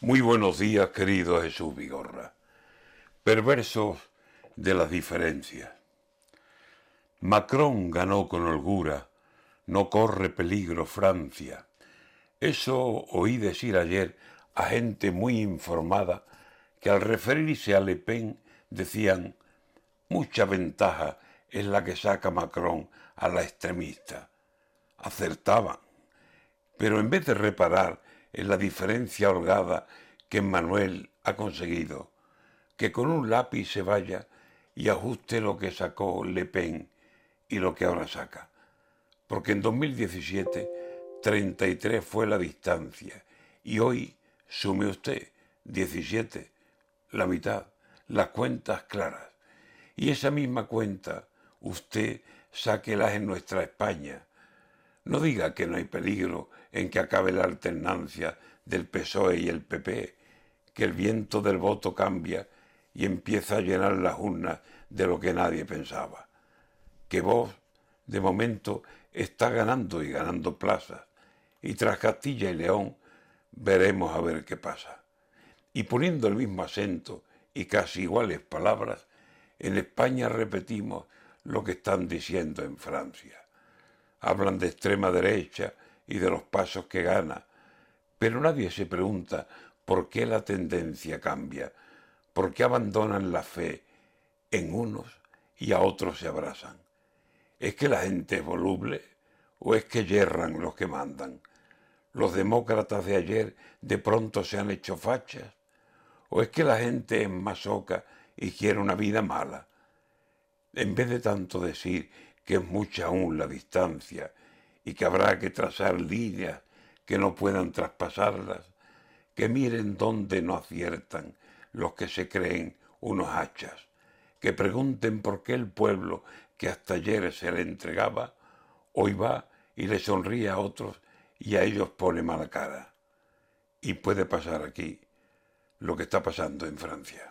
Muy buenos días, querido Jesús Vigorra. Perversos de las diferencias. Macron ganó con holgura, no corre peligro Francia. Eso oí decir ayer a gente muy informada que al referirse a Le Pen decían mucha ventaja es la que saca Macron a la extremista. Acertaban. Pero en vez de reparar en la diferencia holgada que Manuel ha conseguido, que con un lápiz se vaya y ajuste lo que sacó Le Pen y lo que ahora saca. Porque en 2017 33 fue la distancia y hoy, sume usted, 17, la mitad, las cuentas claras. Y esa misma cuenta usted sáquelas en nuestra España, no diga que no hay peligro en que acabe la alternancia del PSOE y el PP, que el viento del voto cambia y empieza a llenar las urnas de lo que nadie pensaba. Que vos, de momento, está ganando y ganando plazas, y tras Castilla y León veremos a ver qué pasa. Y poniendo el mismo acento y casi iguales palabras, en España repetimos lo que están diciendo en Francia hablan de extrema derecha y de los pasos que gana, pero nadie se pregunta por qué la tendencia cambia, por qué abandonan la fe en unos y a otros se abrazan. ¿Es que la gente es voluble o es que yerran los que mandan? ¿Los demócratas de ayer de pronto se han hecho fachas? ¿O es que la gente es masoca y quiere una vida mala? En vez de tanto decir que es mucha aún la distancia y que habrá que trazar líneas que no puedan traspasarlas, que miren dónde no aciertan los que se creen unos hachas, que pregunten por qué el pueblo que hasta ayer se le entregaba, hoy va y le sonríe a otros y a ellos pone mala cara. Y puede pasar aquí lo que está pasando en Francia.